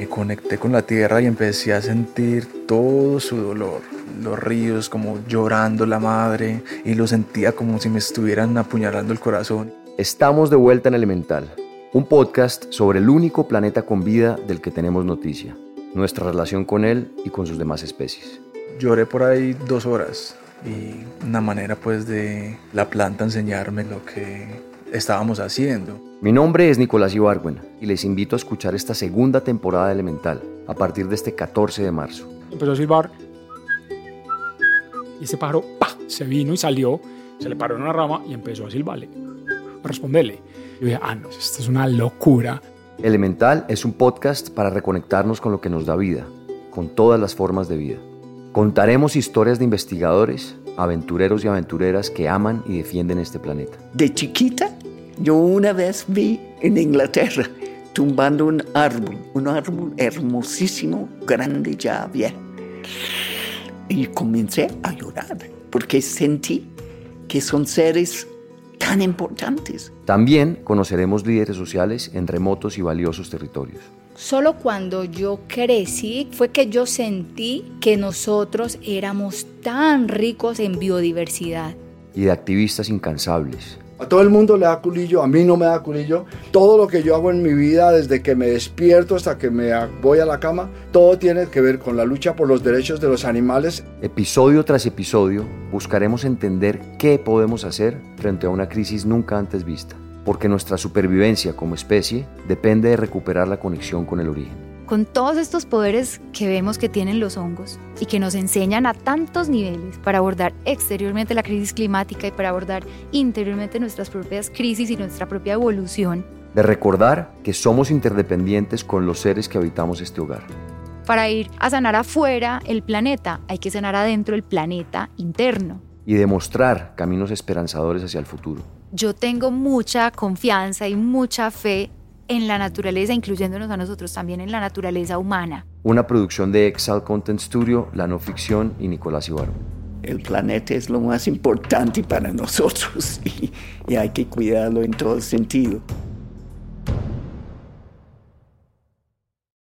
Me conecté con la tierra y empecé a sentir todo su dolor. Los ríos como llorando la madre y lo sentía como si me estuvieran apuñalando el corazón. Estamos de vuelta en Elemental, un podcast sobre el único planeta con vida del que tenemos noticia, nuestra relación con él y con sus demás especies. Lloré por ahí dos horas y una manera pues de la planta enseñarme lo que estábamos haciendo. Mi nombre es Nicolás Ibargüen y les invito a escuchar esta segunda temporada de Elemental a partir de este 14 de marzo. Empezó a silbar y ese pájaro se vino y salió, se le paró en una rama y empezó a silbarle, a responderle. Yo dije, ah, no, esto es una locura. Elemental es un podcast para reconectarnos con lo que nos da vida, con todas las formas de vida. Contaremos historias de investigadores, aventureros y aventureras que aman y defienden este planeta. De chiquita yo una vez vi en Inglaterra tumbando un árbol, un árbol hermosísimo, grande ya había. Y comencé a llorar porque sentí que son seres tan importantes. También conoceremos líderes sociales en remotos y valiosos territorios. Solo cuando yo crecí fue que yo sentí que nosotros éramos tan ricos en biodiversidad. Y de activistas incansables a todo el mundo le da culillo, a mí no me da culillo. Todo lo que yo hago en mi vida, desde que me despierto hasta que me voy a la cama, todo tiene que ver con la lucha por los derechos de los animales. Episodio tras episodio buscaremos entender qué podemos hacer frente a una crisis nunca antes vista, porque nuestra supervivencia como especie depende de recuperar la conexión con el origen con todos estos poderes que vemos que tienen los hongos y que nos enseñan a tantos niveles para abordar exteriormente la crisis climática y para abordar interiormente nuestras propias crisis y nuestra propia evolución. De recordar que somos interdependientes con los seres que habitamos este hogar. Para ir a sanar afuera el planeta, hay que sanar adentro el planeta interno. Y demostrar caminos esperanzadores hacia el futuro. Yo tengo mucha confianza y mucha fe en la naturaleza, incluyéndonos a nosotros también en la naturaleza humana. Una producción de Exal Content Studio, La No Ficción y Nicolás Ibarro. El planeta es lo más importante para nosotros y, y hay que cuidarlo en todo sentido.